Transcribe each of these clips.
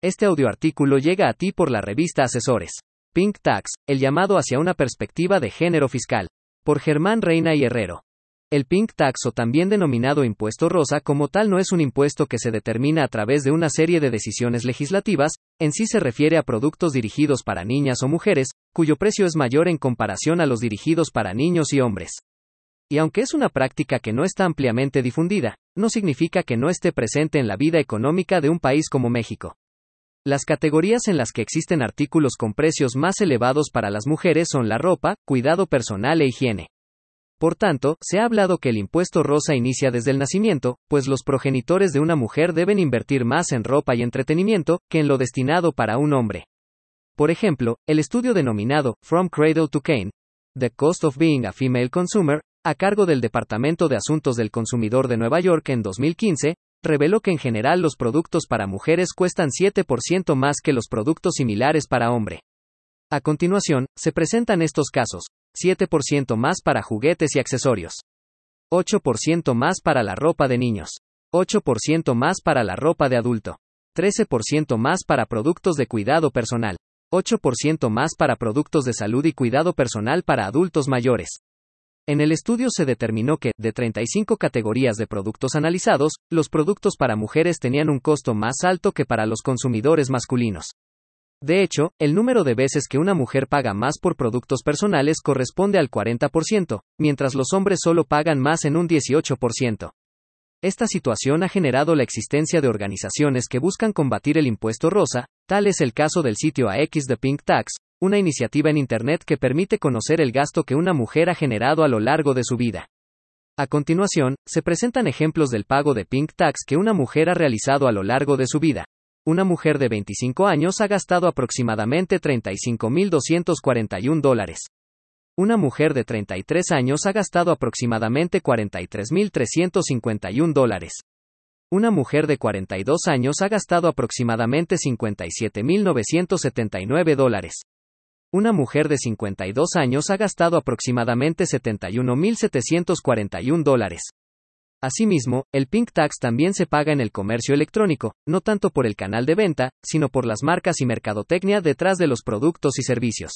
Este audioartículo llega a ti por la revista Asesores. Pink Tax, el llamado hacia una perspectiva de género fiscal. Por Germán Reina y Herrero. El Pink Tax o también denominado impuesto rosa como tal no es un impuesto que se determina a través de una serie de decisiones legislativas, en sí se refiere a productos dirigidos para niñas o mujeres, cuyo precio es mayor en comparación a los dirigidos para niños y hombres. Y aunque es una práctica que no está ampliamente difundida, no significa que no esté presente en la vida económica de un país como México. Las categorías en las que existen artículos con precios más elevados para las mujeres son la ropa, cuidado personal e higiene. Por tanto, se ha hablado que el impuesto rosa inicia desde el nacimiento, pues los progenitores de una mujer deben invertir más en ropa y entretenimiento que en lo destinado para un hombre. Por ejemplo, el estudio denominado From Cradle to Cane, The Cost of Being a Female Consumer, a cargo del Departamento de Asuntos del Consumidor de Nueva York en 2015, reveló que en general los productos para mujeres cuestan 7% más que los productos similares para hombre. A continuación, se presentan estos casos. 7% más para juguetes y accesorios. 8% más para la ropa de niños. 8% más para la ropa de adulto. 13% más para productos de cuidado personal. 8% más para productos de salud y cuidado personal para adultos mayores. En el estudio se determinó que, de 35 categorías de productos analizados, los productos para mujeres tenían un costo más alto que para los consumidores masculinos. De hecho, el número de veces que una mujer paga más por productos personales corresponde al 40%, mientras los hombres solo pagan más en un 18%. Esta situación ha generado la existencia de organizaciones que buscan combatir el impuesto rosa, tal es el caso del sitio AX de Pink Tax, una iniciativa en Internet que permite conocer el gasto que una mujer ha generado a lo largo de su vida. A continuación, se presentan ejemplos del pago de Pink Tax que una mujer ha realizado a lo largo de su vida. Una mujer de 25 años ha gastado aproximadamente 35.241 dólares. Una mujer de 33 años ha gastado aproximadamente 43.351 dólares. Una mujer de 42 años ha gastado aproximadamente 57.979 dólares. Una mujer de 52 años ha gastado aproximadamente 71.741 dólares. Asimismo, el Pink Tax también se paga en el comercio electrónico, no tanto por el canal de venta, sino por las marcas y mercadotecnia detrás de los productos y servicios.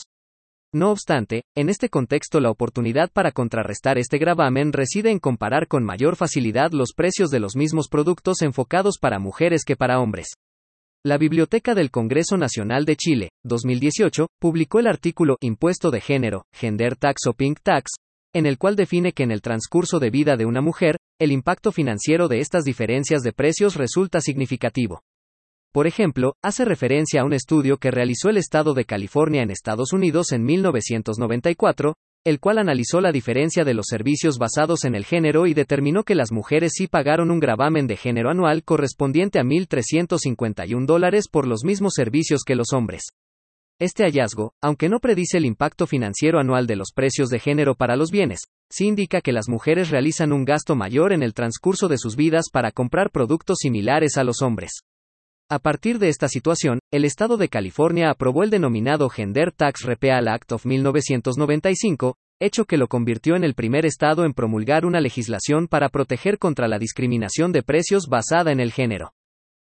No obstante, en este contexto la oportunidad para contrarrestar este gravamen reside en comparar con mayor facilidad los precios de los mismos productos enfocados para mujeres que para hombres. La Biblioteca del Congreso Nacional de Chile, 2018, publicó el artículo Impuesto de Género, Gender Tax o Pink Tax, en el cual define que en el transcurso de vida de una mujer, el impacto financiero de estas diferencias de precios resulta significativo. Por ejemplo, hace referencia a un estudio que realizó el Estado de California en Estados Unidos en 1994, el cual analizó la diferencia de los servicios basados en el género y determinó que las mujeres sí pagaron un gravamen de género anual correspondiente a 1.351 dólares por los mismos servicios que los hombres. Este hallazgo, aunque no predice el impacto financiero anual de los precios de género para los bienes, sí indica que las mujeres realizan un gasto mayor en el transcurso de sus vidas para comprar productos similares a los hombres. A partir de esta situación, el Estado de California aprobó el denominado Gender Tax Repeal Act of 1995, hecho que lo convirtió en el primer estado en promulgar una legislación para proteger contra la discriminación de precios basada en el género.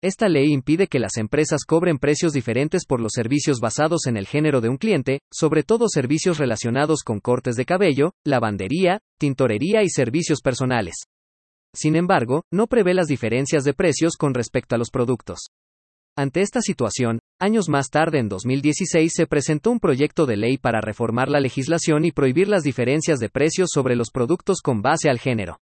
Esta ley impide que las empresas cobren precios diferentes por los servicios basados en el género de un cliente, sobre todo servicios relacionados con cortes de cabello, lavandería, tintorería y servicios personales. Sin embargo, no prevé las diferencias de precios con respecto a los productos. Ante esta situación, años más tarde en 2016 se presentó un proyecto de ley para reformar la legislación y prohibir las diferencias de precios sobre los productos con base al género.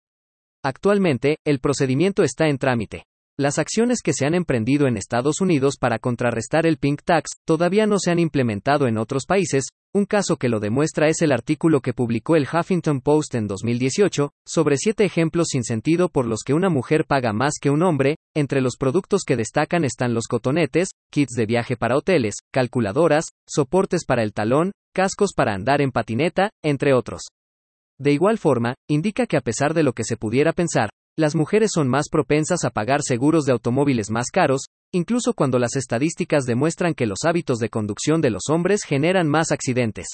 Actualmente, el procedimiento está en trámite. Las acciones que se han emprendido en Estados Unidos para contrarrestar el pink tax todavía no se han implementado en otros países, un caso que lo demuestra es el artículo que publicó el Huffington Post en 2018, sobre siete ejemplos sin sentido por los que una mujer paga más que un hombre, entre los productos que destacan están los cotonetes, kits de viaje para hoteles, calculadoras, soportes para el talón, cascos para andar en patineta, entre otros. De igual forma, indica que a pesar de lo que se pudiera pensar, las mujeres son más propensas a pagar seguros de automóviles más caros, incluso cuando las estadísticas demuestran que los hábitos de conducción de los hombres generan más accidentes.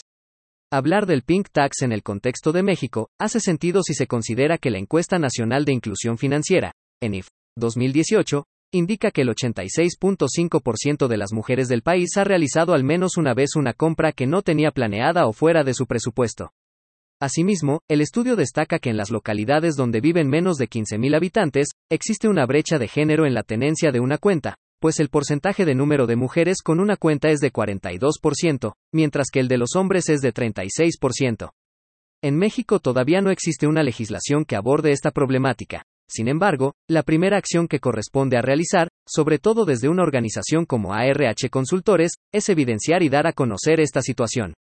Hablar del pink tax en el contexto de México hace sentido si se considera que la encuesta nacional de inclusión financiera, ENIF, 2018, indica que el 86.5% de las mujeres del país ha realizado al menos una vez una compra que no tenía planeada o fuera de su presupuesto. Asimismo, el estudio destaca que en las localidades donde viven menos de 15.000 habitantes, existe una brecha de género en la tenencia de una cuenta, pues el porcentaje de número de mujeres con una cuenta es de 42%, mientras que el de los hombres es de 36%. En México todavía no existe una legislación que aborde esta problemática. Sin embargo, la primera acción que corresponde a realizar, sobre todo desde una organización como ARH Consultores, es evidenciar y dar a conocer esta situación.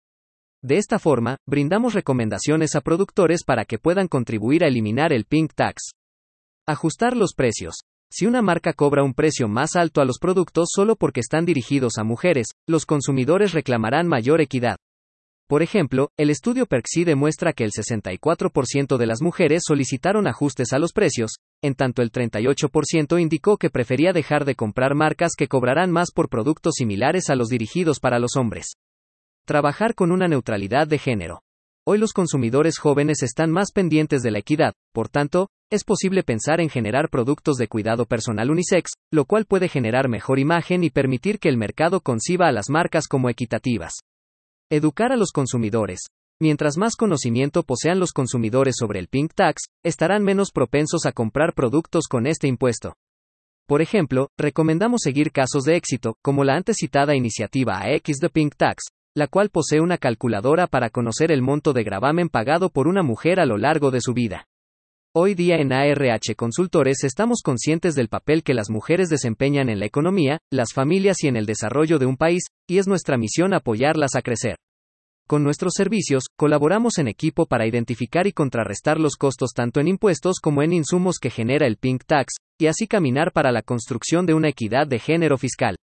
De esta forma, brindamos recomendaciones a productores para que puedan contribuir a eliminar el pink tax. Ajustar los precios. Si una marca cobra un precio más alto a los productos solo porque están dirigidos a mujeres, los consumidores reclamarán mayor equidad. Por ejemplo, el estudio Perxi demuestra que el 64% de las mujeres solicitaron ajustes a los precios, en tanto el 38% indicó que prefería dejar de comprar marcas que cobrarán más por productos similares a los dirigidos para los hombres. Trabajar con una neutralidad de género. Hoy los consumidores jóvenes están más pendientes de la equidad, por tanto, es posible pensar en generar productos de cuidado personal unisex, lo cual puede generar mejor imagen y permitir que el mercado conciba a las marcas como equitativas. Educar a los consumidores. Mientras más conocimiento posean los consumidores sobre el Pink Tax, estarán menos propensos a comprar productos con este impuesto. Por ejemplo, recomendamos seguir casos de éxito, como la antes citada iniciativa AX de Pink Tax, la cual posee una calculadora para conocer el monto de gravamen pagado por una mujer a lo largo de su vida. Hoy día en ARH Consultores estamos conscientes del papel que las mujeres desempeñan en la economía, las familias y en el desarrollo de un país, y es nuestra misión apoyarlas a crecer. Con nuestros servicios, colaboramos en equipo para identificar y contrarrestar los costos tanto en impuestos como en insumos que genera el Pink Tax, y así caminar para la construcción de una equidad de género fiscal.